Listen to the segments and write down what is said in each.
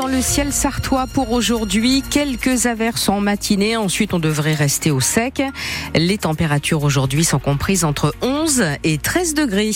dans le ciel sartois pour aujourd'hui. Quelques averses en matinée. Ensuite, on devrait rester au sec. Les températures aujourd'hui sont comprises entre 11 et 13 degrés.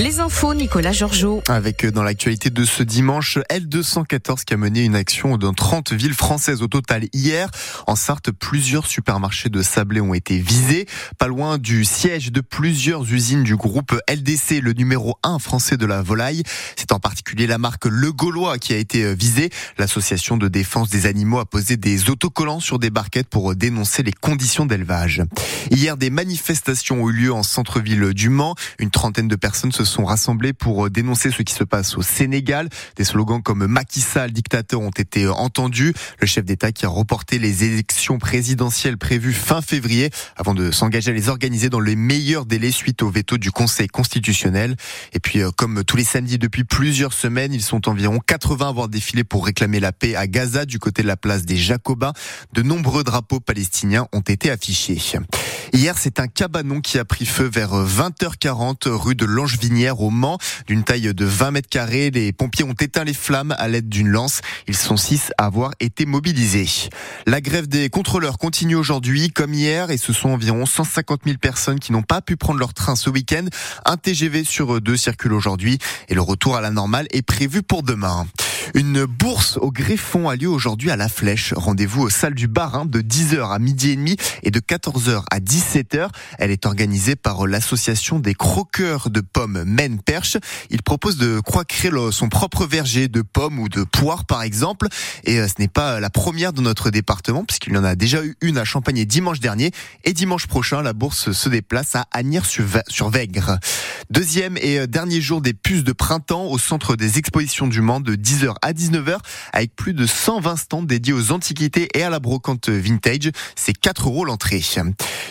Les infos, Nicolas Georgeot. Avec euh, dans l'actualité de ce dimanche, L214 qui a mené une action dans 30 villes françaises au total hier. En Sarthe, plusieurs supermarchés de sablé ont été visés. Pas loin du siège de plusieurs usines du groupe LDC, le numéro 1 français de la volaille. C'est en particulier la marque Le Gaulois qui a été euh, visée. L'association de défense des animaux a posé des autocollants sur des barquettes pour euh, dénoncer les conditions d'élevage. Hier, des manifestations ont eu lieu en centre-ville du Mans. Une trentaine de personnes se sont rassemblés pour euh, dénoncer ce qui se passe au Sénégal. Des slogans comme Macky Sall, dictateur, ont été euh, entendus. Le chef d'État qui a reporté les élections présidentielles prévues fin février avant de s'engager à les organiser dans les meilleurs délais suite au veto du Conseil constitutionnel. Et puis, euh, comme tous les samedis depuis plusieurs semaines, ils sont environ 80 à avoir défilé pour réclamer la paix à Gaza du côté de la place des Jacobins. De nombreux drapeaux palestiniens ont été affichés. Hier, c'est un cabanon qui a pris feu vers 20h40 rue de Langevinière au Mans. D'une taille de 20 mètres carrés, les pompiers ont éteint les flammes à l'aide d'une lance. Ils sont six à avoir été mobilisés. La grève des contrôleurs continue aujourd'hui comme hier et ce sont environ 150 000 personnes qui n'ont pas pu prendre leur train ce week-end. Un TGV sur deux circule aujourd'hui et le retour à la normale est prévu pour demain. Une bourse au Greffon a lieu aujourd'hui à La Flèche. Rendez-vous aux salles du Barin de 10h à midi et demi et de 14h à 17h. Elle est organisée par l'association des croqueurs de pommes Maine Perche. Il propose de créer son propre verger de pommes ou de poires par exemple. Et euh, ce n'est pas la première dans notre département puisqu'il y en a déjà eu une à Champagne dimanche dernier. Et dimanche prochain, la bourse se déplace à Agnières-sur-Vègre. Deuxième et euh, dernier jour des puces de printemps au centre des expositions du Mans de 10h à 19h avec plus de 120 stands dédiés aux antiquités et à la brocante vintage. C'est 4 euros l'entrée.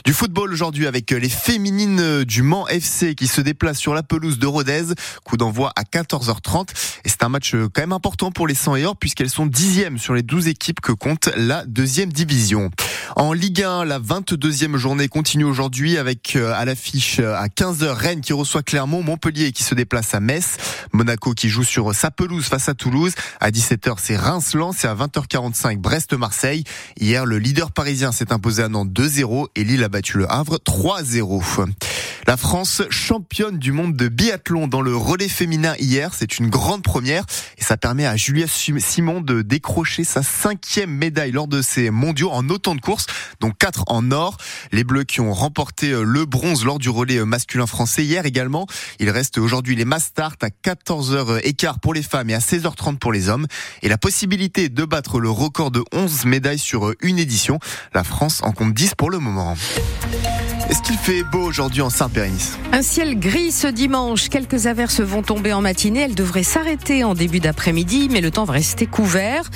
Du football aujourd'hui avec les féminines du Mans FC qui se déplacent sur la pelouse de Rodez. Coup d'envoi à 14h30. Et c'est un match quand même important pour les 100 et or puisqu'elles sont dixièmes sur les 12 équipes que compte la deuxième division. En Ligue 1, la 22e journée continue aujourd'hui avec euh, à l'affiche à 15h Rennes qui reçoit Clermont, Montpellier qui se déplace à Metz, Monaco qui joue sur sa pelouse face à Toulouse. À 17h, c'est Reims-Lens c'est à 20h45 Brest-Marseille. Hier, le leader parisien s'est imposé à Nantes 2-0 et Lille a battu le Havre 3-0. La France championne du monde de biathlon dans le relais féminin hier. C'est une grande première et ça permet à Julia Simon de décrocher sa cinquième médaille lors de ces mondiaux en autant de courses, dont quatre en or. Les Bleus qui ont remporté euh, le bronze lors du relais euh, masculin français hier également. Il reste aujourd'hui les Mastart à 14h euh, pour les femmes et à 16h30 pour les hommes. Et la possibilité de battre le record de 11 médailles sur une édition. La France en compte 10 pour le moment. Est-ce qu'il fait beau aujourd'hui en Un ciel gris ce dimanche. Quelques averses vont tomber en matinée. Elles devraient s'arrêter en début d'après-midi, mais le temps va rester couvert.